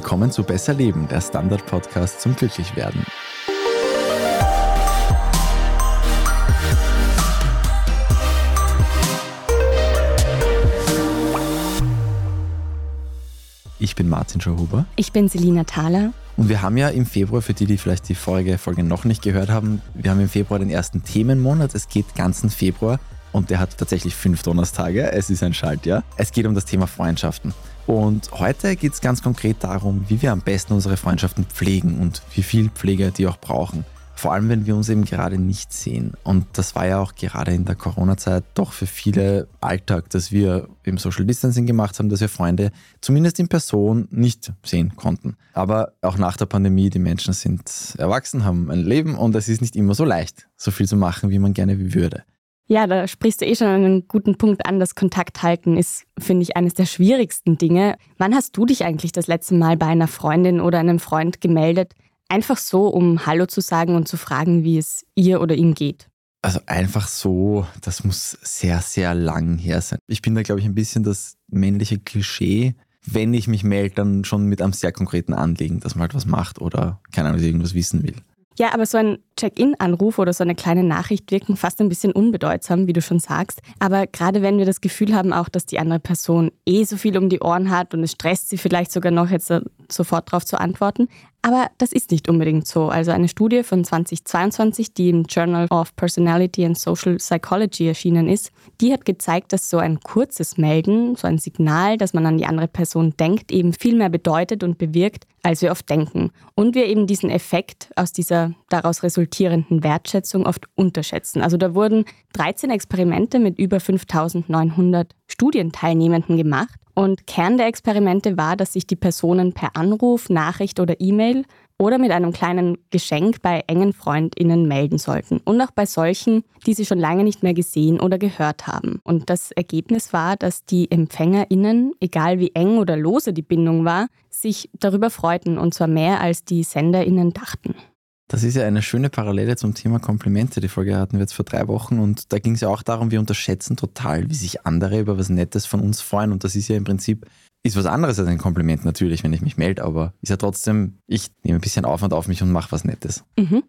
Willkommen zu Besser Leben, der Standard-Podcast zum Glücklichwerden. Ich bin Martin Schauhuber. Ich bin Selina Thaler. Und wir haben ja im Februar, für die, die vielleicht die Folge, Folge noch nicht gehört haben, wir haben im Februar den ersten Themenmonat. Es geht ganzen Februar und der hat tatsächlich fünf Donnerstage. Es ist ein Schaltjahr. Es geht um das Thema Freundschaften. Und heute geht es ganz konkret darum, wie wir am besten unsere Freundschaften pflegen und wie viel Pflege die auch brauchen. Vor allem, wenn wir uns eben gerade nicht sehen. Und das war ja auch gerade in der Corona-Zeit doch für viele Alltag, dass wir im Social Distancing gemacht haben, dass wir Freunde zumindest in Person nicht sehen konnten. Aber auch nach der Pandemie, die Menschen sind erwachsen, haben ein Leben und es ist nicht immer so leicht, so viel zu machen, wie man gerne würde. Ja, da sprichst du eh schon einen guten Punkt an. Das Kontakt halten ist, finde ich, eines der schwierigsten Dinge. Wann hast du dich eigentlich das letzte Mal bei einer Freundin oder einem Freund gemeldet, Einfach so, um Hallo zu sagen und zu fragen, wie es ihr oder ihm geht. Also einfach so, das muss sehr, sehr lang her sein. Ich bin da, glaube ich, ein bisschen das männliche Klischee. Wenn ich mich melde, dann schon mit einem sehr konkreten Anliegen, dass man halt was macht oder keine Ahnung, irgendwas wissen will. Ja, aber so ein Check-in-Anruf oder so eine kleine Nachricht wirken fast ein bisschen unbedeutsam, wie du schon sagst. Aber gerade wenn wir das Gefühl haben, auch dass die andere Person eh so viel um die Ohren hat und es stresst sie vielleicht sogar noch jetzt sofort darauf zu antworten, aber das ist nicht unbedingt so. Also eine Studie von 2022, die im Journal of Personality and Social Psychology erschienen ist, die hat gezeigt, dass so ein kurzes Melden, so ein Signal, dass man an die andere Person denkt, eben viel mehr bedeutet und bewirkt, als wir oft denken. Und wir eben diesen Effekt aus dieser daraus resultierenden Wertschätzung oft unterschätzen. Also da wurden 13 Experimente mit über 5900 Studienteilnehmenden gemacht und Kern der Experimente war, dass sich die Personen per Anruf, Nachricht oder E-Mail oder mit einem kleinen Geschenk bei engen Freundinnen melden sollten. Und auch bei solchen, die sie schon lange nicht mehr gesehen oder gehört haben. Und das Ergebnis war, dass die Empfängerinnen, egal wie eng oder lose die Bindung war, sich darüber freuten und zwar mehr als die Senderinnen dachten. Das ist ja eine schöne Parallele zum Thema Komplimente. Die Folge hatten wir jetzt vor drei Wochen und da ging es ja auch darum, wir unterschätzen total, wie sich andere über was Nettes von uns freuen. Und das ist ja im Prinzip, ist was anderes als ein Kompliment natürlich, wenn ich mich melde, aber ist ja trotzdem, ich nehme ein bisschen Aufwand auf mich und mache was Nettes. Mhm.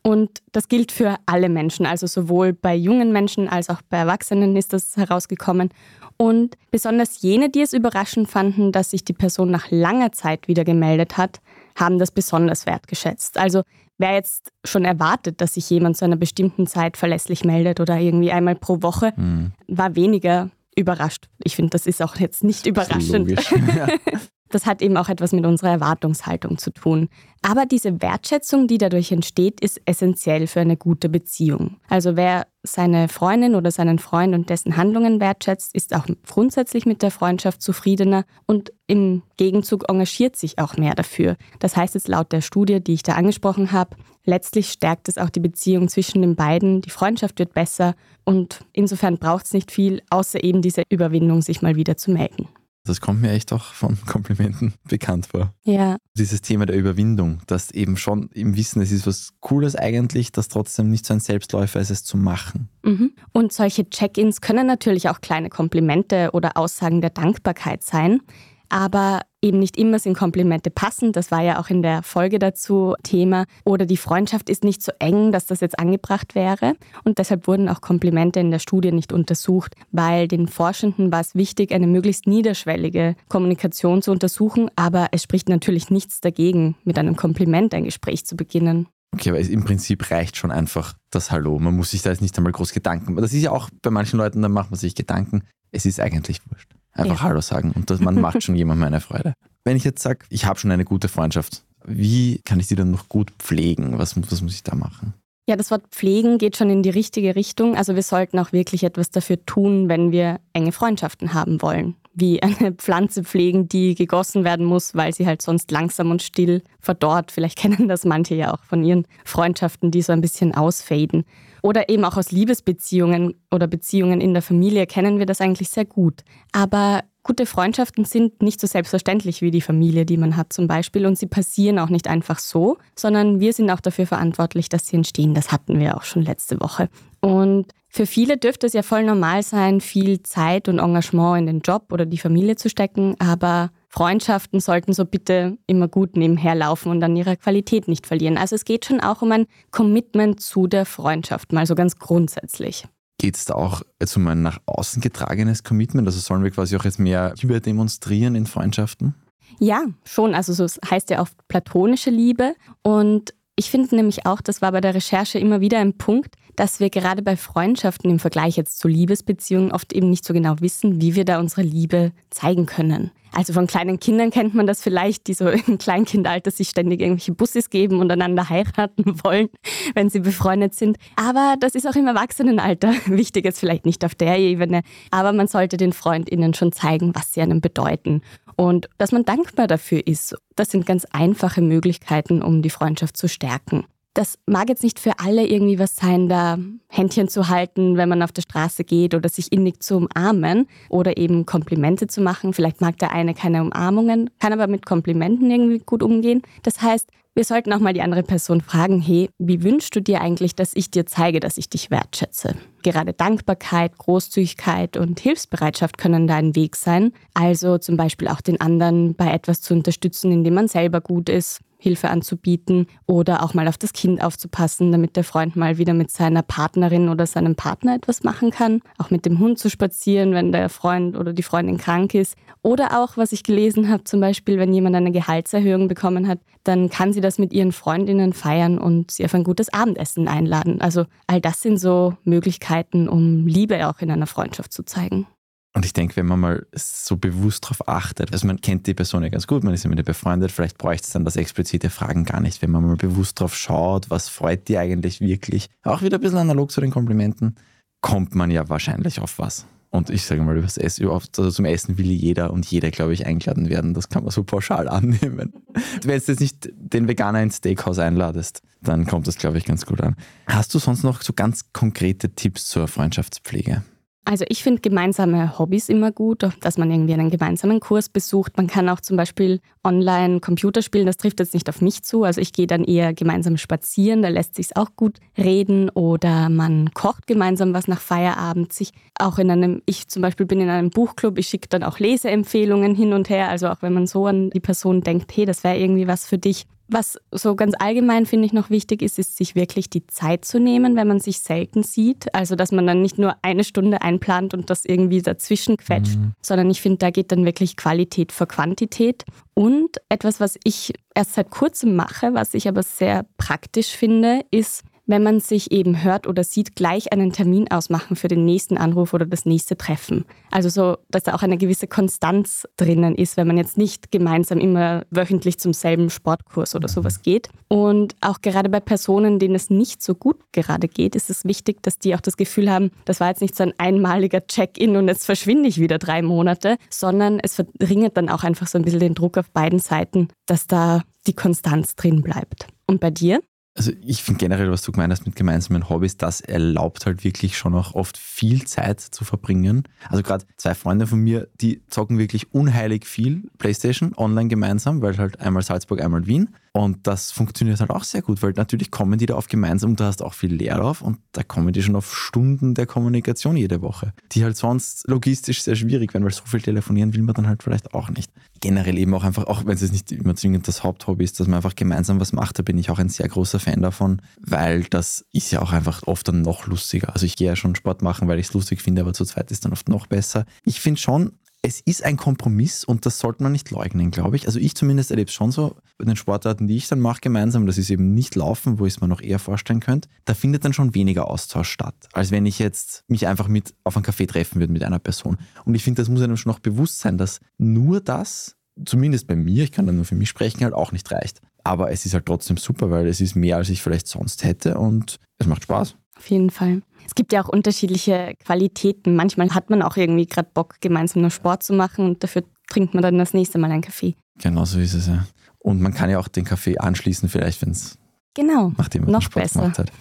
Und das gilt für alle Menschen, also sowohl bei jungen Menschen als auch bei Erwachsenen ist das herausgekommen. Und besonders jene, die es überraschend fanden, dass sich die Person nach langer Zeit wieder gemeldet hat, haben das besonders wertgeschätzt. Also wer jetzt schon erwartet, dass sich jemand zu einer bestimmten Zeit verlässlich meldet oder irgendwie einmal pro Woche, mhm. war weniger überrascht. Ich finde, das ist auch jetzt nicht überraschend. Das hat eben auch etwas mit unserer Erwartungshaltung zu tun. Aber diese Wertschätzung, die dadurch entsteht, ist essentiell für eine gute Beziehung. Also wer seine Freundin oder seinen Freund und dessen Handlungen wertschätzt, ist auch grundsätzlich mit der Freundschaft zufriedener und im Gegenzug engagiert sich auch mehr dafür. Das heißt jetzt laut der Studie, die ich da angesprochen habe, letztlich stärkt es auch die Beziehung zwischen den beiden, die Freundschaft wird besser und insofern braucht es nicht viel, außer eben diese Überwindung, sich mal wieder zu melden. Das kommt mir echt auch von Komplimenten bekannt vor. Ja. Dieses Thema der Überwindung, dass eben schon im Wissen, es ist was Cooles eigentlich, dass trotzdem nicht so ein Selbstläufer ist, es zu machen. Mhm. Und solche Check-ins können natürlich auch kleine Komplimente oder Aussagen der Dankbarkeit sein aber eben nicht immer sind Komplimente passend. Das war ja auch in der Folge dazu Thema. Oder die Freundschaft ist nicht so eng, dass das jetzt angebracht wäre. Und deshalb wurden auch Komplimente in der Studie nicht untersucht, weil den Forschenden war es wichtig, eine möglichst niederschwellige Kommunikation zu untersuchen. Aber es spricht natürlich nichts dagegen, mit einem Kompliment ein Gespräch zu beginnen. Okay, aber im Prinzip reicht schon einfach das Hallo. Man muss sich da jetzt nicht einmal groß Gedanken machen. Das ist ja auch bei manchen Leuten, da macht man sich Gedanken. Es ist eigentlich wurscht. Einfach ja. Hallo sagen und das, man macht schon jemandem eine Freude. Wenn ich jetzt sage, ich habe schon eine gute Freundschaft, wie kann ich die dann noch gut pflegen? Was, was muss ich da machen? Ja, das Wort pflegen geht schon in die richtige Richtung. Also wir sollten auch wirklich etwas dafür tun, wenn wir enge Freundschaften haben wollen. Wie eine Pflanze pflegen, die gegossen werden muss, weil sie halt sonst langsam und still verdorrt. Vielleicht kennen das manche ja auch von ihren Freundschaften, die so ein bisschen ausfaden. Oder eben auch aus Liebesbeziehungen oder Beziehungen in der Familie kennen wir das eigentlich sehr gut. Aber gute Freundschaften sind nicht so selbstverständlich wie die Familie, die man hat zum Beispiel. Und sie passieren auch nicht einfach so, sondern wir sind auch dafür verantwortlich, dass sie entstehen. Das hatten wir auch schon letzte Woche. Und für viele dürfte es ja voll normal sein, viel Zeit und Engagement in den Job oder die Familie zu stecken, aber Freundschaften sollten so bitte immer gut nebenher laufen und an ihrer Qualität nicht verlieren. Also es geht schon auch um ein Commitment zu der Freundschaft, mal so ganz grundsätzlich. Geht es da auch jetzt um ein nach außen getragenes Commitment? Also sollen wir quasi auch jetzt mehr Liebe demonstrieren in Freundschaften? Ja, schon. Also so heißt ja auch platonische Liebe. Und ich finde nämlich auch, das war bei der Recherche immer wieder ein Punkt, dass wir gerade bei Freundschaften im Vergleich jetzt zu Liebesbeziehungen oft eben nicht so genau wissen, wie wir da unsere Liebe zeigen können. Also von kleinen Kindern kennt man das vielleicht, die so im Kleinkindalter sich ständig irgendwelche Busses geben und einander heiraten wollen, wenn sie befreundet sind. Aber das ist auch im Erwachsenenalter wichtig, jetzt vielleicht nicht auf der Ebene, aber man sollte den FreundInnen schon zeigen, was sie einem bedeuten und dass man dankbar dafür ist. Das sind ganz einfache Möglichkeiten, um die Freundschaft zu stärken. Das mag jetzt nicht für alle irgendwie was sein, da Händchen zu halten, wenn man auf der Straße geht oder sich innig zu umarmen oder eben Komplimente zu machen. Vielleicht mag der eine keine Umarmungen, kann aber mit Komplimenten irgendwie gut umgehen. Das heißt, wir sollten auch mal die andere Person fragen, hey, wie wünschst du dir eigentlich, dass ich dir zeige, dass ich dich wertschätze? Gerade Dankbarkeit, Großzügigkeit und Hilfsbereitschaft können da ein Weg sein. Also zum Beispiel auch den anderen bei etwas zu unterstützen, indem man selber gut ist, Hilfe anzubieten oder auch mal auf das Kind aufzupassen, damit der Freund mal wieder mit seiner Partnerin oder seinem Partner etwas machen kann. Auch mit dem Hund zu spazieren, wenn der Freund oder die Freundin krank ist. Oder auch, was ich gelesen habe, zum Beispiel, wenn jemand eine Gehaltserhöhung bekommen hat, dann kann sie das mit ihren Freundinnen feiern und sie auf ein gutes Abendessen einladen. Also all das sind so Möglichkeiten, um Liebe auch in einer Freundschaft zu zeigen. Und ich denke, wenn man mal so bewusst darauf achtet, also man kennt die Person ja ganz gut, man ist ja mit ihr befreundet, vielleicht bräuchte es dann das explizite Fragen gar nicht, wenn man mal bewusst darauf schaut, was freut die eigentlich wirklich. Auch wieder ein bisschen analog zu den Komplimenten, kommt man ja wahrscheinlich auf was. Und ich sage mal, Essen, also zum Essen will jeder und jeder, glaube ich, eingeladen werden. Das kann man so pauschal annehmen. Wenn du jetzt nicht den Veganer ins Steakhouse einladest, dann kommt das, glaube ich, ganz gut an. Hast du sonst noch so ganz konkrete Tipps zur Freundschaftspflege? Also ich finde gemeinsame Hobbys immer gut, dass man irgendwie einen gemeinsamen Kurs besucht. Man kann auch zum Beispiel online Computer spielen, das trifft jetzt nicht auf mich zu. Also ich gehe dann eher gemeinsam spazieren, da lässt sich auch gut reden. Oder man kocht gemeinsam was nach Feierabend. Sich auch in einem, ich zum Beispiel bin in einem Buchclub, ich schicke dann auch Leseempfehlungen hin und her. Also auch wenn man so an die Person denkt, hey, das wäre irgendwie was für dich, was so ganz allgemein finde ich noch wichtig ist, ist sich wirklich die Zeit zu nehmen, wenn man sich selten sieht. Also dass man dann nicht nur eine Stunde einplant und das irgendwie dazwischen quetscht, mhm. sondern ich finde, da geht dann wirklich Qualität vor Quantität. Und etwas, was ich erst seit kurzem mache, was ich aber sehr praktisch finde, ist, wenn man sich eben hört oder sieht, gleich einen Termin ausmachen für den nächsten Anruf oder das nächste Treffen. Also so, dass da auch eine gewisse Konstanz drinnen ist, wenn man jetzt nicht gemeinsam immer wöchentlich zum selben Sportkurs oder sowas geht. Und auch gerade bei Personen, denen es nicht so gut gerade geht, ist es wichtig, dass die auch das Gefühl haben, das war jetzt nicht so ein einmaliger Check-in und jetzt verschwinde ich wieder drei Monate, sondern es verringert dann auch einfach so ein bisschen den Druck auf beiden Seiten, dass da die Konstanz drin bleibt. Und bei dir? Also ich finde generell, was du gemeint hast mit gemeinsamen Hobbys, das erlaubt halt wirklich schon auch oft viel Zeit zu verbringen. Also gerade zwei Freunde von mir, die zocken wirklich unheilig viel Playstation online gemeinsam, weil halt einmal Salzburg, einmal Wien. Und das funktioniert halt auch sehr gut, weil natürlich kommen die da auf gemeinsam du hast auch viel Leerlauf und da kommen die schon auf Stunden der Kommunikation jede Woche, die halt sonst logistisch sehr schwierig werden, weil so viel telefonieren will man dann halt vielleicht auch nicht. Generell eben auch einfach, auch wenn es nicht immer zwingend das Haupthobby ist, dass man einfach gemeinsam was macht, da bin ich auch ein sehr großer Fan davon, weil das ist ja auch einfach oft dann noch lustiger. Also ich gehe ja schon Sport machen, weil ich es lustig finde, aber zu zweit ist dann oft noch besser. Ich finde schon, es ist ein Kompromiss und das sollte man nicht leugnen, glaube ich. Also ich zumindest erlebe es schon so bei den Sportarten, die ich dann mache gemeinsam, das ist eben nicht Laufen, wo ich es mir noch eher vorstellen könnte, da findet dann schon weniger Austausch statt, als wenn ich jetzt mich einfach mit auf einen Café treffen würde mit einer Person. Und ich finde, das muss einem schon noch bewusst sein, dass nur das, zumindest bei mir, ich kann da nur für mich sprechen, halt auch nicht reicht. Aber es ist halt trotzdem super, weil es ist mehr, als ich vielleicht sonst hätte und es macht Spaß. Auf jeden Fall. Es gibt ja auch unterschiedliche Qualitäten. Manchmal hat man auch irgendwie gerade Bock, gemeinsam nur Sport zu machen und dafür trinkt man dann das nächste Mal einen Kaffee. Genau so ist es ja. Und man kann ja auch den Kaffee anschließen, vielleicht, wenn es genau, nachdem man noch Sport besser. gemacht hat.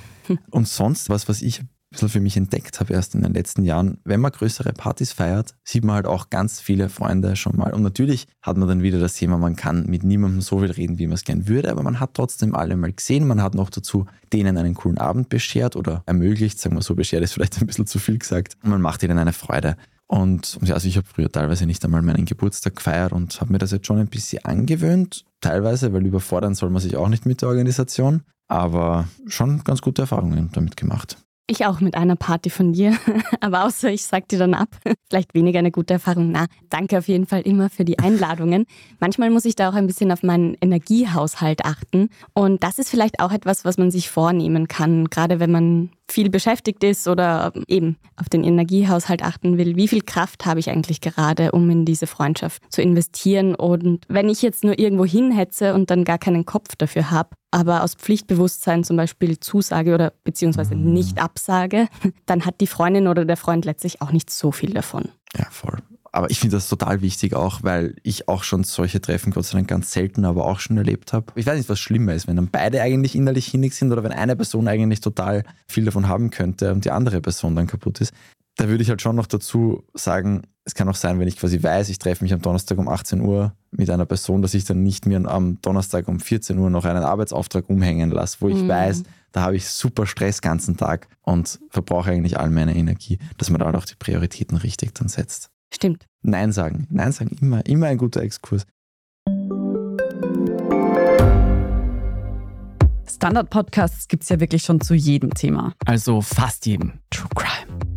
Und sonst, was, was ich bisschen für mich entdeckt habe erst in den letzten Jahren. Wenn man größere Partys feiert, sieht man halt auch ganz viele Freunde schon mal. Und natürlich hat man dann wieder das Thema, man kann mit niemandem so viel reden, wie man es gern würde, aber man hat trotzdem alle mal gesehen. Man hat noch dazu denen einen coolen Abend beschert oder ermöglicht, sagen wir so, beschert ist vielleicht ein bisschen zu viel gesagt. Und man macht ihnen eine Freude. Und also ich habe früher teilweise nicht einmal meinen Geburtstag gefeiert und habe mir das jetzt schon ein bisschen angewöhnt. Teilweise, weil überfordern soll man sich auch nicht mit der Organisation. Aber schon ganz gute Erfahrungen damit gemacht. Ich auch mit einer Party von dir. Aber außer ich sag dir dann ab. Vielleicht weniger eine gute Erfahrung. Na, danke auf jeden Fall immer für die Einladungen. Manchmal muss ich da auch ein bisschen auf meinen Energiehaushalt achten. Und das ist vielleicht auch etwas, was man sich vornehmen kann, gerade wenn man viel beschäftigt ist oder eben auf den Energiehaushalt achten will, wie viel Kraft habe ich eigentlich gerade, um in diese Freundschaft zu investieren. Und wenn ich jetzt nur irgendwo hinhetze und dann gar keinen Kopf dafür habe, aber aus Pflichtbewusstsein zum Beispiel zusage oder beziehungsweise mhm. nicht absage, dann hat die Freundin oder der Freund letztlich auch nicht so viel davon. Ja, voll. Aber ich finde das total wichtig auch, weil ich auch schon solche Treffen, Gott sei Dank ganz selten, aber auch schon erlebt habe. Ich weiß nicht, was schlimmer ist, wenn dann beide eigentlich innerlich hinnig sind oder wenn eine Person eigentlich total viel davon haben könnte und die andere Person dann kaputt ist. Da würde ich halt schon noch dazu sagen, es kann auch sein, wenn ich quasi weiß, ich treffe mich am Donnerstag um 18 Uhr mit einer Person, dass ich dann nicht mir am Donnerstag um 14 Uhr noch einen Arbeitsauftrag umhängen lasse, wo ich mhm. weiß, da habe ich super Stress ganzen Tag und verbrauche eigentlich all meine Energie, dass man da auch die Prioritäten richtig dann setzt. Stimmt. Nein sagen. Nein sagen, immer, immer ein guter Exkurs. Standard-Podcasts gibt es ja wirklich schon zu jedem Thema. Also fast jedem. True Crime.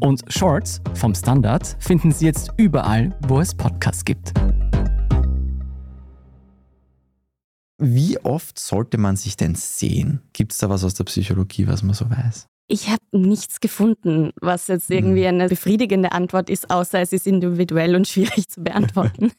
Und Shorts vom Standard finden Sie jetzt überall, wo es Podcasts gibt. Wie oft sollte man sich denn sehen? Gibt es da was aus der Psychologie, was man so weiß? Ich habe nichts gefunden, was jetzt irgendwie hm. eine befriedigende Antwort ist, außer es ist individuell und schwierig zu beantworten.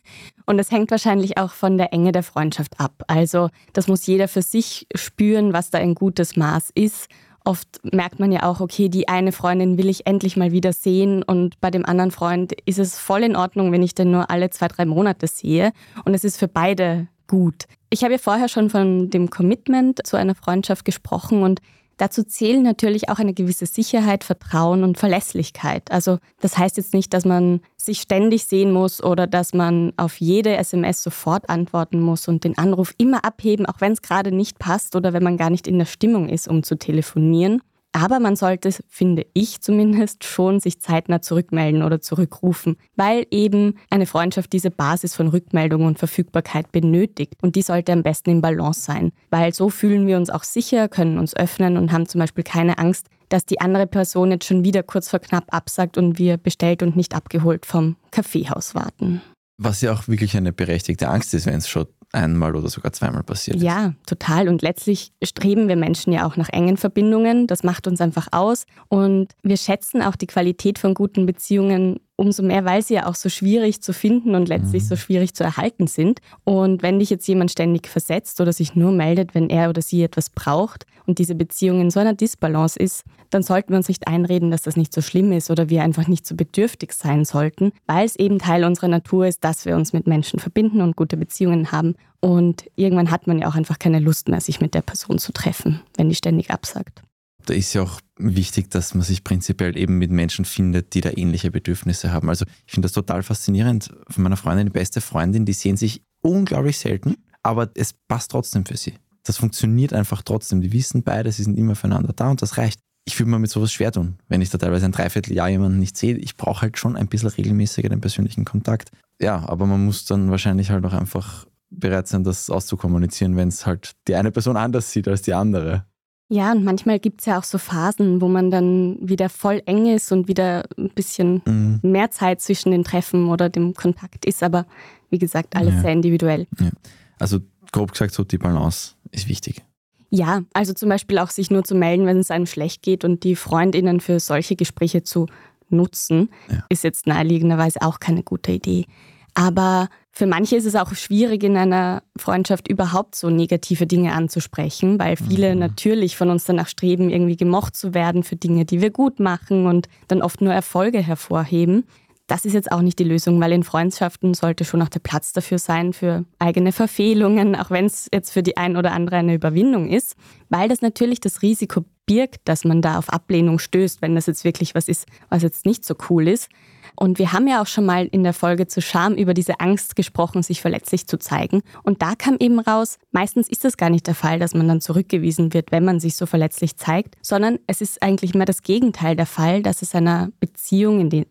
und es hängt wahrscheinlich auch von der Enge der Freundschaft ab. Also das muss jeder für sich spüren, was da ein gutes Maß ist oft merkt man ja auch, okay, die eine Freundin will ich endlich mal wieder sehen und bei dem anderen Freund ist es voll in Ordnung, wenn ich den nur alle zwei, drei Monate sehe. Und es ist für beide gut. Ich habe ja vorher schon von dem Commitment zu einer Freundschaft gesprochen und Dazu zählen natürlich auch eine gewisse Sicherheit, Vertrauen und Verlässlichkeit. Also das heißt jetzt nicht, dass man sich ständig sehen muss oder dass man auf jede SMS sofort antworten muss und den Anruf immer abheben, auch wenn es gerade nicht passt oder wenn man gar nicht in der Stimmung ist, um zu telefonieren. Aber man sollte, finde ich zumindest, schon sich zeitnah zurückmelden oder zurückrufen, weil eben eine Freundschaft diese Basis von Rückmeldung und Verfügbarkeit benötigt. Und die sollte am besten im Balance sein, weil so fühlen wir uns auch sicher, können uns öffnen und haben zum Beispiel keine Angst, dass die andere Person jetzt schon wieder kurz vor knapp absagt und wir bestellt und nicht abgeholt vom Kaffeehaus warten. Was ja auch wirklich eine berechtigte Angst ist, wenn es schon einmal oder sogar zweimal passiert. Ja, total. Und letztlich streben wir Menschen ja auch nach engen Verbindungen. Das macht uns einfach aus. Und wir schätzen auch die Qualität von guten Beziehungen umso mehr, weil sie ja auch so schwierig zu finden und letztlich mhm. so schwierig zu erhalten sind. Und wenn dich jetzt jemand ständig versetzt oder sich nur meldet, wenn er oder sie etwas braucht und diese Beziehung in so einer Disbalance ist, dann sollten wir uns nicht einreden, dass das nicht so schlimm ist oder wir einfach nicht so bedürftig sein sollten, weil es eben Teil unserer Natur ist, dass wir uns mit Menschen verbinden und gute Beziehungen haben. Und irgendwann hat man ja auch einfach keine Lust mehr, sich mit der Person zu treffen, wenn die ständig absagt da ist ja auch wichtig, dass man sich prinzipiell eben mit Menschen findet, die da ähnliche Bedürfnisse haben. Also ich finde das total faszinierend. Von meiner Freundin, die beste Freundin, die sehen sich unglaublich selten, aber es passt trotzdem für sie. Das funktioniert einfach trotzdem. Die wissen beide, sie sind immer füreinander da und das reicht. Ich würde mir mit sowas schwer tun, wenn ich da teilweise ein Dreivierteljahr jemanden nicht sehe. Ich brauche halt schon ein bisschen regelmäßiger den persönlichen Kontakt. Ja, aber man muss dann wahrscheinlich halt auch einfach bereit sein, das auszukommunizieren, wenn es halt die eine Person anders sieht als die andere. Ja, und manchmal gibt es ja auch so Phasen, wo man dann wieder voll eng ist und wieder ein bisschen mhm. mehr Zeit zwischen den Treffen oder dem Kontakt ist. Aber wie gesagt, alles ja. sehr individuell. Ja. Also grob gesagt, so die Balance ist wichtig. Ja, also zum Beispiel auch sich nur zu melden, wenn es einem schlecht geht und die Freundinnen für solche Gespräche zu nutzen, ja. ist jetzt naheliegenderweise auch keine gute Idee. Aber für manche ist es auch schwierig, in einer Freundschaft überhaupt so negative Dinge anzusprechen, weil viele mhm. natürlich von uns danach streben, irgendwie gemocht zu werden für Dinge, die wir gut machen und dann oft nur Erfolge hervorheben. das ist jetzt auch nicht die Lösung, weil in Freundschaften sollte schon auch der Platz dafür sein, für eigene Verfehlungen, auch wenn es jetzt für die ein oder andere eine Überwindung ist, weil das natürlich das Risiko birgt, dass man da auf Ablehnung stößt, wenn das jetzt wirklich was ist, was jetzt nicht so cool ist. Und wir haben ja auch schon mal in der Folge zu Scham über diese Angst gesprochen, sich verletzlich zu zeigen. Und da kam eben raus, meistens ist das gar nicht der Fall, dass man dann zurückgewiesen wird, wenn man sich so verletzlich zeigt, sondern es ist eigentlich immer das Gegenteil der Fall, dass es einer Beziehung, in, den,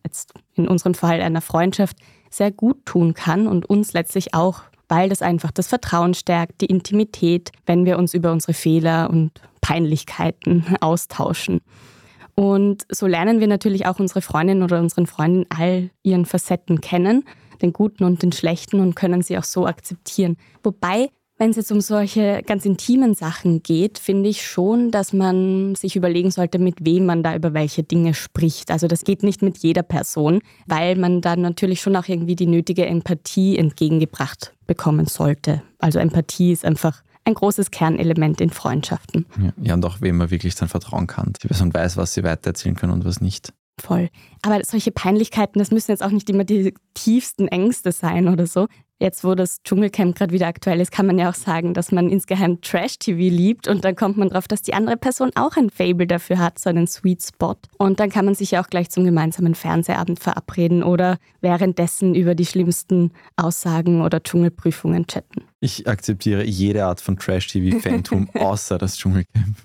in unserem Fall einer Freundschaft, sehr gut tun kann und uns letztlich auch weil das einfach das Vertrauen stärkt, die Intimität, wenn wir uns über unsere Fehler und Peinlichkeiten austauschen. Und so lernen wir natürlich auch unsere Freundin oder unseren Freunden all ihren Facetten kennen, den guten und den schlechten und können sie auch so akzeptieren. Wobei, wenn es jetzt um solche ganz intimen Sachen geht, finde ich schon, dass man sich überlegen sollte, mit wem man da über welche Dinge spricht. Also das geht nicht mit jeder Person, weil man dann natürlich schon auch irgendwie die nötige Empathie entgegengebracht bekommen sollte. Also Empathie ist einfach ein großes Kernelement in Freundschaften. Ja, und auch wem man wirklich dann vertrauen kann. Die Person weiß, was sie weitererzählen können und was nicht. Voll. Aber solche Peinlichkeiten, das müssen jetzt auch nicht immer die tiefsten Ängste sein oder so. Jetzt, wo das Dschungelcamp gerade wieder aktuell ist, kann man ja auch sagen, dass man insgeheim Trash-TV liebt und dann kommt man drauf, dass die andere Person auch ein Fable dafür hat, so einen Sweet Spot. Und dann kann man sich ja auch gleich zum gemeinsamen Fernsehabend verabreden oder währenddessen über die schlimmsten Aussagen oder Dschungelprüfungen chatten. Ich akzeptiere jede Art von Trash-TV-Fantum außer das Dschungelcamp.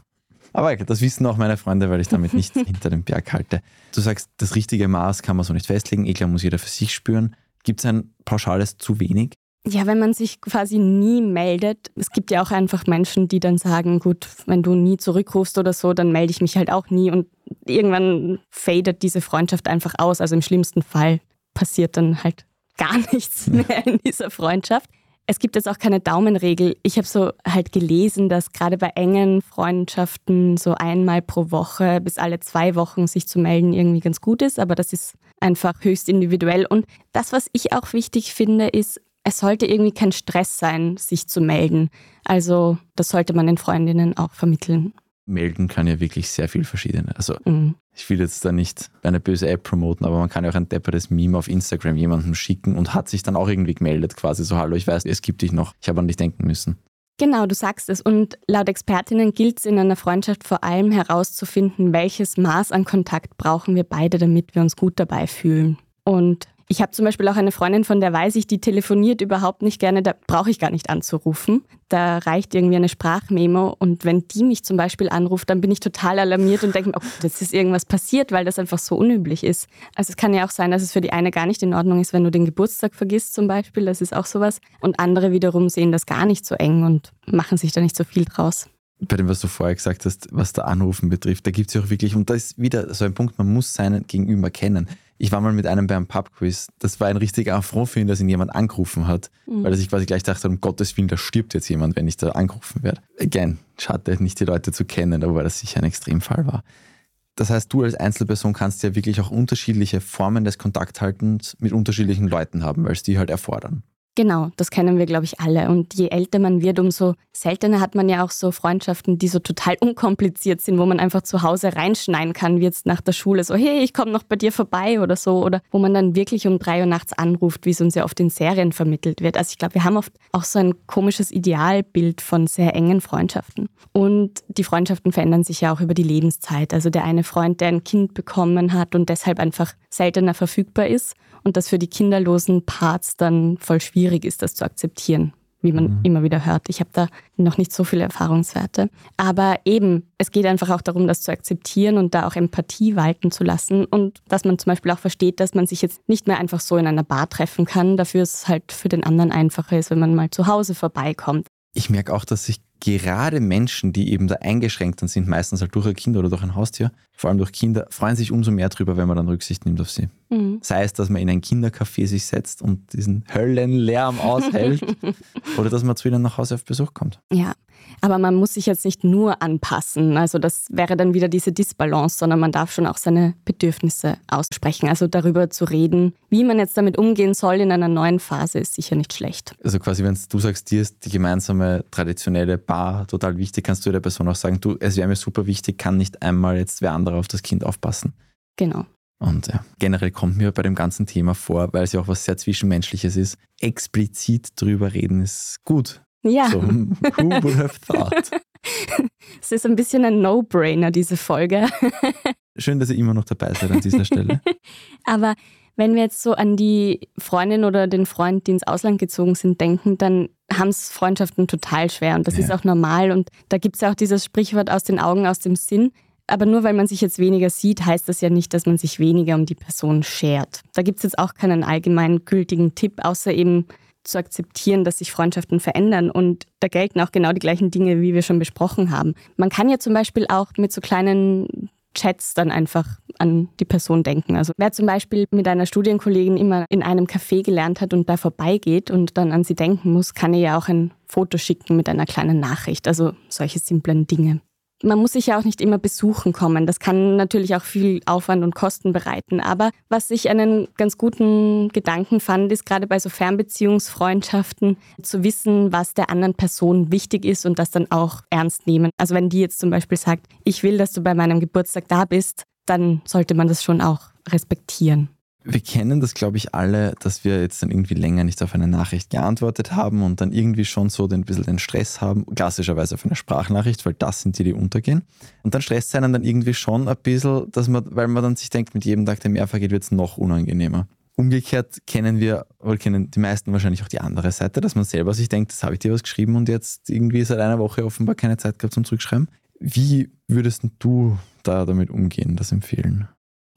Aber das wissen auch meine Freunde, weil ich damit nicht hinter dem Berg halte. Du sagst, das richtige Maß kann man so nicht festlegen. Eh klar muss jeder für sich spüren. Gibt es ein pauschales zu wenig? Ja, wenn man sich quasi nie meldet. Es gibt ja auch einfach Menschen, die dann sagen, gut, wenn du nie zurückrufst oder so, dann melde ich mich halt auch nie. Und irgendwann fadet diese Freundschaft einfach aus. Also im schlimmsten Fall passiert dann halt gar nichts mehr in dieser Freundschaft. Es gibt jetzt auch keine Daumenregel. Ich habe so halt gelesen, dass gerade bei engen Freundschaften so einmal pro Woche bis alle zwei Wochen sich zu melden irgendwie ganz gut ist, aber das ist einfach höchst individuell. Und das, was ich auch wichtig finde, ist, es sollte irgendwie kein Stress sein, sich zu melden. Also das sollte man den Freundinnen auch vermitteln melden kann ja wirklich sehr viel verschiedene. Also mhm. ich will jetzt da nicht eine böse App promoten, aber man kann ja auch ein deppertes Meme auf Instagram jemandem schicken und hat sich dann auch irgendwie gemeldet, quasi so, hallo, ich weiß, es gibt dich noch, ich habe an dich denken müssen. Genau, du sagst es. Und laut Expertinnen gilt es in einer Freundschaft vor allem herauszufinden, welches Maß an Kontakt brauchen wir beide, damit wir uns gut dabei fühlen. Und ich habe zum Beispiel auch eine Freundin, von der weiß ich, die telefoniert überhaupt nicht gerne, da brauche ich gar nicht anzurufen. Da reicht irgendwie eine Sprachmemo und wenn die mich zum Beispiel anruft, dann bin ich total alarmiert und denke, oh, jetzt ist irgendwas passiert, weil das einfach so unüblich ist. Also es kann ja auch sein, dass es für die eine gar nicht in Ordnung ist, wenn du den Geburtstag vergisst zum Beispiel, das ist auch sowas. Und andere wiederum sehen das gar nicht so eng und machen sich da nicht so viel draus bei dem, was du vorher gesagt hast, was der Anrufen betrifft, da gibt es ja auch wirklich, und da ist wieder so ein Punkt, man muss seinen Gegenüber kennen. Ich war mal mit einem beim Pubquiz. Das war ein richtiger Affront für ihn, dass ihn jemand angerufen hat, mhm. weil er sich quasi gleich dachte, um Gottes Willen, da stirbt jetzt jemand, wenn ich da angerufen werde. Again, schade, nicht die Leute zu kennen, aber weil das sicher ein Extremfall war. Das heißt, du als Einzelperson kannst ja wirklich auch unterschiedliche Formen des Kontakthaltens mit unterschiedlichen Leuten haben, weil es die halt erfordern. Genau, das kennen wir, glaube ich, alle. Und je älter man wird, umso seltener hat man ja auch so Freundschaften, die so total unkompliziert sind, wo man einfach zu Hause reinschneiden kann, wie jetzt nach der Schule, so, hey, ich komme noch bei dir vorbei oder so. Oder wo man dann wirklich um drei Uhr nachts anruft, wie es uns ja oft in Serien vermittelt wird. Also ich glaube, wir haben oft auch so ein komisches Idealbild von sehr engen Freundschaften. Und die Freundschaften verändern sich ja auch über die Lebenszeit. Also der eine Freund, der ein Kind bekommen hat und deshalb einfach seltener verfügbar ist und das für die kinderlosen Parts dann voll schwierig ist, das zu akzeptieren, wie man mhm. immer wieder hört. Ich habe da noch nicht so viele Erfahrungswerte. Aber eben, es geht einfach auch darum, das zu akzeptieren und da auch Empathie walten zu lassen und dass man zum Beispiel auch versteht, dass man sich jetzt nicht mehr einfach so in einer Bar treffen kann. Dafür ist es halt für den anderen einfacher ist, wenn man mal zu Hause vorbeikommt. Ich merke auch, dass sich gerade Menschen, die eben da eingeschränkt sind, meistens halt durch ein Kind oder durch ein Haustier, vor allem durch Kinder, freuen sich umso mehr drüber, wenn man dann Rücksicht nimmt auf sie. Mhm. Sei es, dass man in ein Kindercafé sich setzt und diesen Höllenlärm aushält oder dass man zu ihnen nach Hause auf Besuch kommt. Ja, aber man muss sich jetzt nicht nur anpassen. Also das wäre dann wieder diese Disbalance, sondern man darf schon auch seine Bedürfnisse aussprechen. Also darüber zu reden, wie man jetzt damit umgehen soll in einer neuen Phase, ist sicher nicht schlecht. Also quasi, wenn du sagst, dir ist die gemeinsame traditionelle Bar total wichtig, kannst du der Person auch sagen, du, es wäre mir super wichtig, kann nicht einmal jetzt wer andere auf das Kind aufpassen. Genau. Und ja, generell kommt mir bei dem ganzen Thema vor, weil es ja auch was sehr Zwischenmenschliches ist, explizit drüber reden ist gut. Ja. So, who would have thought? Es ist ein bisschen ein No-Brainer, diese Folge. Schön, dass ihr immer noch dabei seid an dieser Stelle. Aber wenn wir jetzt so an die Freundin oder den Freund, die ins Ausland gezogen sind, denken, dann haben es Freundschaften total schwer und das Ja. ist auch normal. Und da gibt es ja auch dieses Sprichwort aus den Augen, aus dem Sinn. Aber nur weil man sich jetzt weniger sieht, heißt das ja nicht, dass man sich weniger um die Person schert. Da gibt es jetzt auch keinen allgemein gültigen Tipp, außer eben zu akzeptieren, dass sich Freundschaften verändern. Und da gelten auch genau die gleichen Dinge, wie wir schon besprochen haben. Man kann ja zum Beispiel auch mit so kleinen Chats dann einfach an die Person denken. Also wer zum Beispiel mit einer Studienkollegin immer in einem Café gelernt hat und da vorbeigeht und dann an sie denken muss, kann ihr ja auch ein Foto schicken mit einer kleinen Nachricht. Also solche simplen Dinge. Man muss sich ja auch nicht immer besuchen kommen. Das kann natürlich auch viel Aufwand und Kosten bereiten. Aber was ich einen ganz guten Gedanken fand, ist gerade bei so Fernbeziehungsfreundschaften zu wissen, was der anderen Person wichtig ist und das dann auch ernst nehmen. Also wenn die jetzt zum Beispiel sagt, ich will, dass du bei meinem Geburtstag da bist, dann sollte man das schon auch respektieren. Wir kennen das, glaube ich, alle, dass wir jetzt dann irgendwie länger nicht auf eine Nachricht geantwortet haben und dann irgendwie schon so den, ein bisschen den Stress haben, klassischerweise auf eine Sprachnachricht, weil das sind die, die untergehen. Und dann stresst einen dann irgendwie schon ein bisschen, dass man, weil man dann sich denkt, mit jedem Tag, der mehr vergeht, wird es noch unangenehmer. Umgekehrt kennen wir, oder kennen die meisten wahrscheinlich auch die andere Seite, dass man selber sich denkt, das habe ich dir was geschrieben und jetzt irgendwie seit einer Woche offenbar keine Zeit gehabt zum Zurückschreiben. Wie würdest du da damit umgehen, das empfehlen?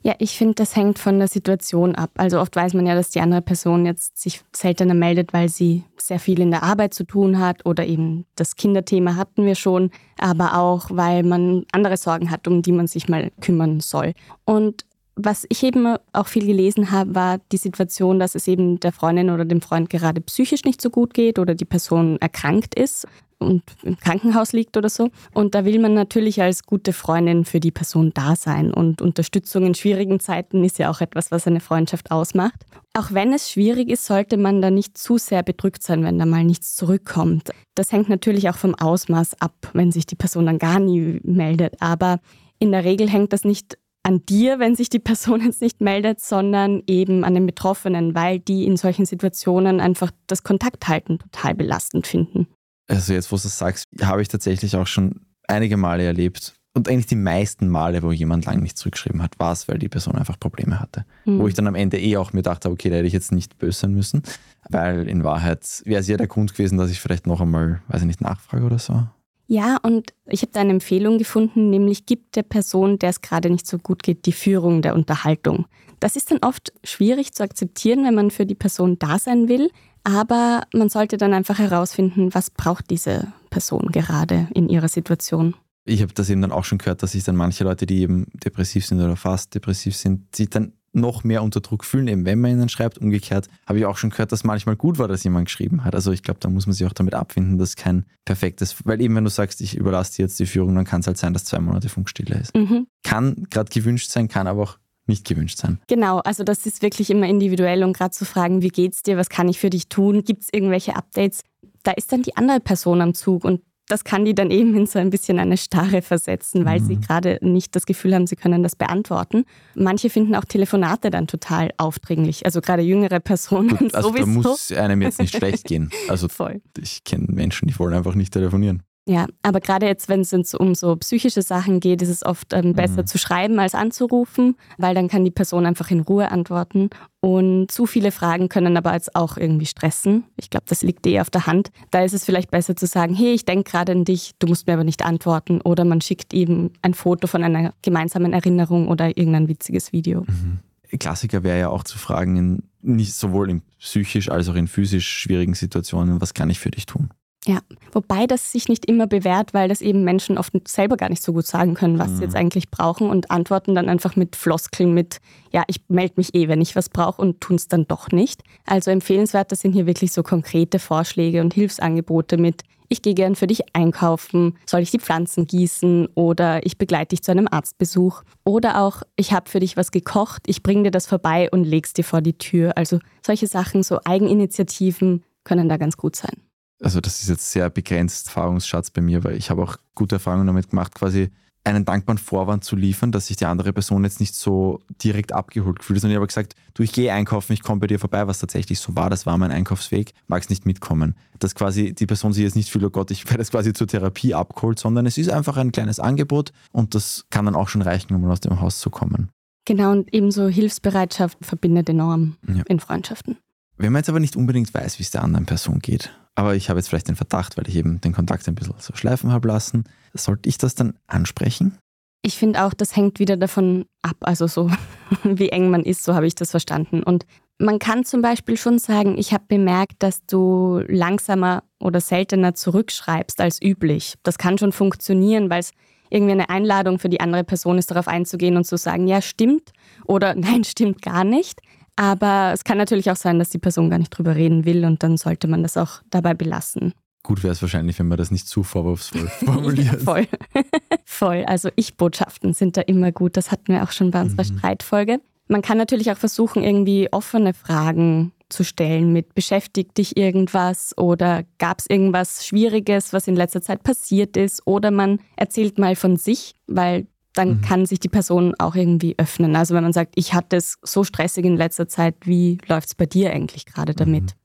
Ja, ich finde, das hängt von der Situation ab. Also oft weiß man ja, dass die andere Person jetzt sich seltener meldet, weil sie sehr viel in der Arbeit zu tun hat oder eben das Kinderthema hatten wir schon, aber auch, weil man andere Sorgen hat, um die man sich mal kümmern soll. Und was ich eben auch viel gelesen habe, war die Situation, dass es eben der Freundin oder dem Freund gerade psychisch nicht so gut geht oder die Person erkrankt ist und im Krankenhaus liegt oder so. Und da will man natürlich als gute Freundin für die Person da sein. Und Unterstützung in schwierigen Zeiten ist ja auch etwas, was eine Freundschaft ausmacht. Auch wenn es schwierig ist, sollte man da nicht zu sehr bedrückt sein, wenn da mal nichts zurückkommt. Das hängt natürlich auch vom Ausmaß ab, wenn sich die Person dann gar nie meldet. Aber in der Regel hängt das nicht an dir, wenn sich die Person jetzt nicht meldet, sondern eben an den Betroffenen, weil die in solchen Situationen einfach das Kontakthalten total belastend finden. Also jetzt, wo du es sagst, habe ich tatsächlich auch schon einige Male erlebt und eigentlich die meisten Male, wo jemand lang nicht zurückgeschrieben hat, war es, weil die Person einfach Probleme hatte. Mhm. Wo ich dann am Ende eh auch mir dachte, okay, da hätte ich jetzt nicht böse sein müssen, weil in Wahrheit wäre es ja der Grund gewesen, dass ich vielleicht noch einmal, weiß ich nicht, nachfrage oder so. Ja, und ich habe da eine Empfehlung gefunden, nämlich gibt der Person, der es gerade nicht so gut geht, die Führung der Unterhaltung. Das ist dann oft schwierig zu akzeptieren, wenn man für die Person da sein will, aber man sollte dann einfach herausfinden, was braucht diese Person gerade in ihrer Situation. Ich habe das eben dann auch schon gehört, dass sich dann manche Leute, die eben depressiv sind oder fast depressiv sind, sich dann noch mehr unter Druck fühlen, eben wenn man ihnen schreibt. Umgekehrt habe ich auch schon gehört, dass manchmal gut war, dass jemand geschrieben hat. Also ich glaube, da muss man sich auch damit abfinden, dass kein perfektes, weil eben wenn du sagst, ich überlasse dir jetzt die Führung, dann kann es halt sein, dass zwei Monate Funkstille ist. Mhm. Kann gerade gewünscht sein, kann aber auch nicht gewünscht sein. Genau, also das ist wirklich immer individuell und gerade zu fragen, wie geht's dir, was kann ich für dich tun, gibt es irgendwelche Updates, da ist dann die andere Person am Zug und das kann die dann eben in so ein bisschen eine Starre versetzen, weil sie gerade nicht das Gefühl haben, sie können das beantworten. Manche finden auch Telefonate dann total aufdringlich, also gerade jüngere Personen Gut, also da sowieso. muss einem jetzt nicht schlecht gehen. Also Voll. ich kenne Menschen, die wollen einfach nicht telefonieren. Ja, aber gerade jetzt, wenn es um so psychische Sachen geht, ist es oft ähm, besser Mhm. zu schreiben als anzurufen, weil dann kann die Person einfach in Ruhe antworten. Und zu viele Fragen können aber jetzt auch irgendwie stressen. Ich glaube, das liegt eh auf der Hand. Da ist es vielleicht besser zu sagen, hey, ich denke gerade an dich, du musst mir aber nicht antworten. Oder man schickt eben ein Foto von einer gemeinsamen Erinnerung oder irgendein witziges Video. Klassiker wäre ja auch zu fragen, in, nicht sowohl in psychisch als auch in physisch schwierigen Situationen, was kann ich für dich tun? Ja, wobei das sich nicht immer bewährt, weil das eben Menschen oft selber gar nicht so gut sagen können, was Mhm. sie jetzt eigentlich brauchen und antworten dann einfach mit Floskeln mit, ja, ich melde mich eh, wenn ich was brauche und tun es dann doch nicht. Also empfehlenswerter sind hier wirklich so konkrete Vorschläge und Hilfsangebote mit, ich gehe gern für dich einkaufen, soll ich die Pflanzen gießen oder ich begleite dich zu einem Arztbesuch oder auch, ich habe für dich was gekocht, ich bringe dir das vorbei und leg's dir vor die Tür. Also solche Sachen, so Eigeninitiativen können da ganz gut sein. Also das ist jetzt sehr begrenzt Erfahrungsschatz bei mir, weil ich habe auch gute Erfahrungen damit gemacht, quasi einen dankbaren Vorwand zu liefern, dass sich die andere Person jetzt nicht so direkt abgeholt gefühlt hat, sondern ich habe gesagt, du, ich gehe einkaufen, ich komme bei dir vorbei, was tatsächlich so war, das war mein Einkaufsweg, magst nicht mitkommen. Dass quasi die Person sich jetzt nicht fühlt, oh Gott, ich werde jetzt quasi zur Therapie abgeholt, sondern es ist einfach ein kleines Angebot und das kann dann auch schon reichen, um aus dem Haus zu kommen. Genau, und ebenso Hilfsbereitschaft verbindet enorm ja. in Freundschaften. Wenn man jetzt aber nicht unbedingt weiß, wie es der anderen Person geht, aber ich habe jetzt vielleicht den Verdacht, weil ich eben den Kontakt ein bisschen so schleifen habe lassen, sollte ich das dann ansprechen? Ich finde auch, das hängt wieder davon ab, also so wie eng man ist, so habe ich das verstanden. Und man kann zum Beispiel schon sagen, ich habe bemerkt, dass du langsamer oder seltener zurückschreibst als üblich. Das kann schon funktionieren, weil es irgendwie eine Einladung für die andere Person ist, darauf einzugehen und zu sagen, ja, stimmt oder nein, stimmt gar nicht. Aber es kann natürlich auch sein, dass die Person gar nicht drüber reden will und dann sollte man das auch dabei belassen. Gut wäre es wahrscheinlich, wenn man das nicht zu vorwurfsvoll formuliert. ja, voll. voll. Also Ich-Botschaften sind da immer gut. Das hatten wir auch schon bei unserer mhm. Streitfolge. Man kann natürlich auch versuchen, irgendwie offene Fragen zu stellen mit beschäftigt dich irgendwas oder gab es irgendwas Schwieriges, was in letzter Zeit passiert ist oder man erzählt mal von sich, weil dann mhm. kann sich die Person auch irgendwie öffnen. Also wenn man sagt, ich hatte es so stressig in letzter Zeit, wie läuft es bei dir eigentlich gerade mhm. damit?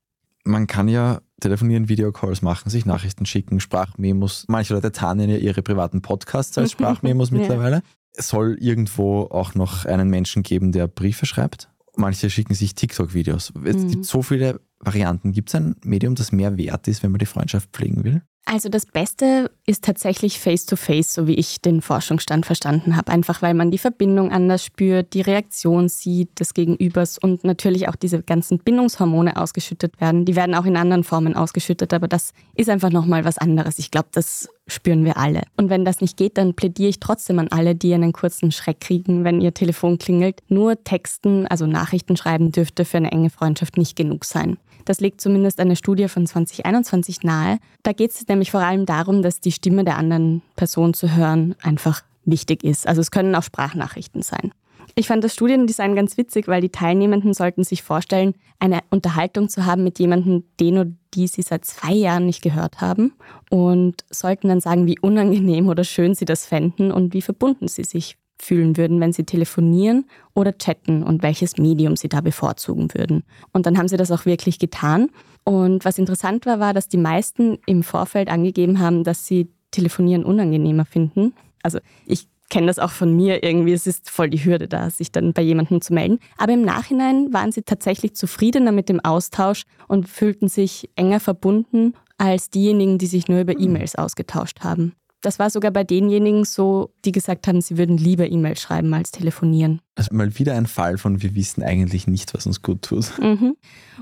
Man kann ja telefonieren, Videocalls machen, sich Nachrichten schicken, Sprachmemos. Manche Leute tarnen ja ihre privaten Podcasts als Sprachmemos mittlerweile. Ja. Es soll irgendwo auch noch einen Menschen geben, der Briefe schreibt. Manche schicken sich TikTok-Videos. Es mhm. gibt so viele Varianten. Gibt es ein Medium, das mehr wert ist, wenn man die Freundschaft pflegen will? Also das Beste ist tatsächlich Face-to-Face, -face, so wie ich den Forschungsstand verstanden habe. Einfach weil man die Verbindung anders spürt, die Reaktion sieht des Gegenübers und natürlich auch diese ganzen Bindungshormone ausgeschüttet werden. Die werden auch in anderen Formen ausgeschüttet, aber das ist einfach nochmal was anderes. Ich glaube, das spüren wir alle. Und wenn das nicht geht, dann plädiere ich trotzdem an alle, die einen kurzen Schreck kriegen, wenn ihr Telefon klingelt. Nur Texten, also Nachrichten schreiben dürfte für eine enge Freundschaft nicht genug sein. Das legt zumindest eine Studie von 2021 nahe. Da geht es nämlich vor allem darum, dass die Stimme der anderen Person zu hören einfach wichtig ist. Also es können auch Sprachnachrichten sein. Ich fand das Studiendesign ganz witzig, weil die Teilnehmenden sollten sich vorstellen, eine Unterhaltung zu haben mit jemandem, den oder die sie seit zwei Jahren nicht gehört haben und sollten dann sagen, wie unangenehm oder schön sie das fänden und wie verbunden sie sich fühlen würden, wenn sie telefonieren oder chatten und welches Medium sie da bevorzugen würden. Und dann haben sie das auch wirklich getan. Und was interessant war, war, dass die meisten im Vorfeld angegeben haben, dass sie telefonieren unangenehmer finden. Also ich kenne das auch von mir irgendwie, es ist voll die Hürde da, sich dann bei jemandem zu melden. Aber im Nachhinein waren sie tatsächlich zufriedener mit dem Austausch und fühlten sich enger verbunden als diejenigen, die sich nur über. E-Mails ausgetauscht haben. Das war sogar bei denjenigen so, die gesagt haben, sie würden lieber E-Mail schreiben als telefonieren. Also mal wieder ein Fall von, wir wissen eigentlich nicht, was uns gut tut. Mhm.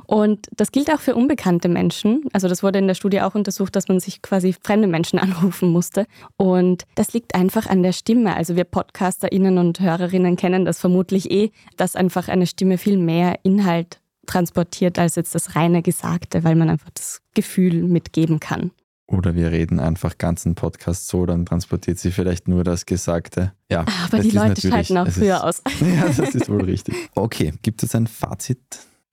Und das gilt auch für unbekannte Menschen. Also das wurde in der Studie auch untersucht, dass man sich quasi fremde Menschen anrufen musste. Und das liegt einfach an der Stimme. Also wir PodcasterInnen und Hörerinnen kennen das vermutlich eh, dass einfach eine Stimme viel mehr Inhalt transportiert als jetzt das reine Gesagte, weil man einfach das Gefühl mitgeben kann. Oder wir reden einfach ganzen Podcast so, dann transportiert sie vielleicht nur das Gesagte. Ja, aber die Leute schalten auch früher aus. Ja, das ist wohl richtig. Okay, gibt es ein Fazit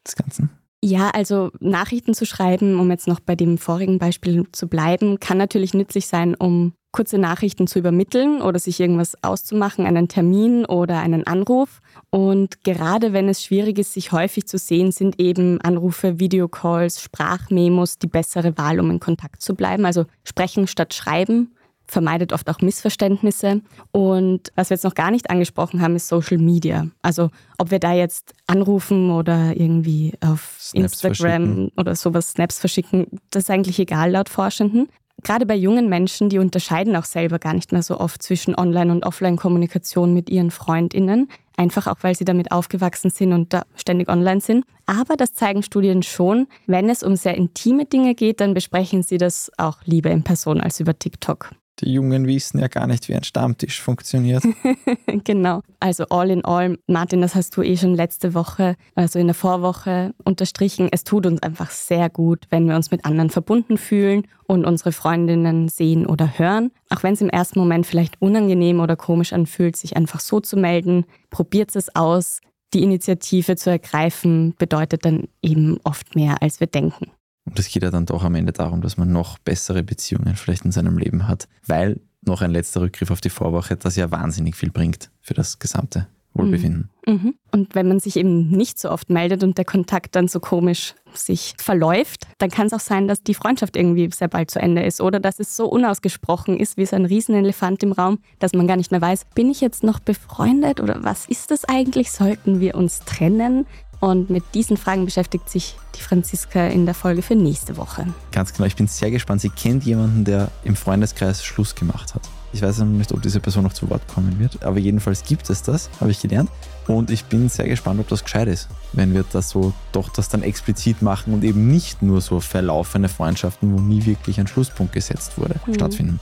des Ganzen? Ja, also Nachrichten zu schreiben, um jetzt noch bei dem vorigen Beispiel zu bleiben, kann natürlich nützlich sein, um kurze Nachrichten zu übermitteln oder sich irgendwas auszumachen, einen Termin oder einen Anruf. Und gerade wenn es schwierig ist, sich häufig zu sehen, sind eben Anrufe, Videocalls, Sprachmemos die bessere Wahl, um in Kontakt zu bleiben. Also sprechen statt schreiben vermeidet oft auch Missverständnisse. Und was wir jetzt noch gar nicht angesprochen haben, ist Social Media. Also ob wir da jetzt anrufen oder irgendwie auf Snaps Instagram verschicken. oder sowas Snaps verschicken, das ist eigentlich egal laut Forschenden. Gerade bei jungen Menschen, die unterscheiden auch selber gar nicht mehr so oft zwischen Online- und Offline-Kommunikation mit ihren Freundinnen. Einfach auch, weil sie damit aufgewachsen sind und da ständig online sind. Aber das zeigen Studien schon. Wenn es um sehr intime Dinge geht, dann besprechen sie das auch lieber in Person als über TikTok. Die Jungen wissen ja gar nicht, wie ein Stammtisch funktioniert. genau. Also all in all, Martin, das hast du eh schon letzte Woche, also in der Vorwoche unterstrichen. Es tut uns einfach sehr gut, wenn wir uns mit anderen verbunden fühlen und unsere Freundinnen sehen oder hören. Auch wenn es im ersten Moment vielleicht unangenehm oder komisch anfühlt, sich einfach so zu melden, probiert es aus. Die Initiative zu ergreifen bedeutet dann eben oft mehr, als wir denken. Und es geht ja dann doch am Ende darum, dass man noch bessere Beziehungen vielleicht in seinem Leben hat. Weil noch ein letzter Rückgriff auf die Vorwoche, das ja wahnsinnig viel bringt für das gesamte Wohlbefinden. Mhm. Und wenn man sich eben nicht so oft meldet und der Kontakt dann so komisch sich verläuft, dann kann es auch sein, dass die Freundschaft irgendwie sehr bald zu Ende ist oder dass es so unausgesprochen ist wie so ein Riesenelefant im Raum, dass man gar nicht mehr weiß, bin ich jetzt noch befreundet oder was ist das eigentlich? Sollten wir uns trennen? Und mit diesen Fragen beschäftigt sich die Franziska in der Folge für nächste Woche. Ganz genau, ich bin sehr gespannt. Sie kennt jemanden, der im Freundeskreis Schluss gemacht hat. Ich weiß noch nicht, ob diese Person noch zu Wort kommen wird, aber jedenfalls gibt es das, habe ich gelernt. Und ich bin sehr gespannt, ob das gescheit ist, wenn wir das so doch das dann explizit machen und eben nicht nur so verlaufene Freundschaften, wo nie wirklich ein Schlusspunkt gesetzt wurde, mhm. stattfinden.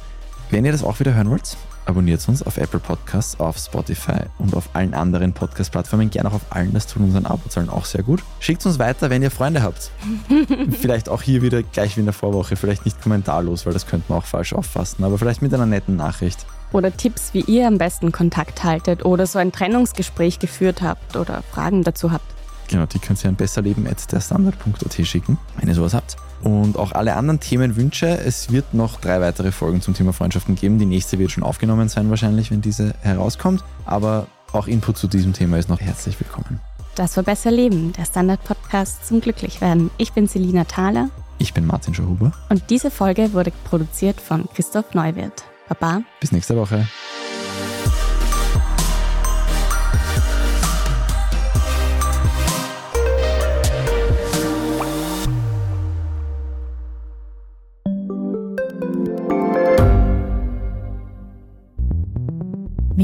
Wenn ihr das auch wieder hören wollt, abonniert uns auf Apple Podcasts, auf Spotify und auf allen anderen Podcast-Plattformen. Gerne auch auf allen, das tun unseren Abozahlen auch sehr gut. Schickt uns weiter, wenn ihr Freunde habt. vielleicht auch hier wieder gleich wie in der Vorwoche, vielleicht nicht kommentarlos, weil das könnte man auch falsch auffassen, aber vielleicht mit einer netten Nachricht. Oder Tipps, wie ihr am besten Kontakt haltet oder so ein Trennungsgespräch geführt habt oder Fragen dazu habt. Genau, die könnt ihr an besserleben.derstandard.at schicken, wenn ihr sowas habt. Und auch alle anderen Themenwünsche. Es wird noch drei weitere Folgen zum Thema Freundschaften geben. Die nächste wird schon aufgenommen sein, wahrscheinlich, wenn diese herauskommt. Aber auch Input zu diesem Thema ist noch herzlich willkommen. Das war Besser Leben, der Standard-Podcast zum Glücklichwerden. Ich bin Selina Thaler. Ich bin Martin Schauhuber. Und diese Folge wurde produziert von Christoph Neuwirth. Baba. Bis nächste Woche.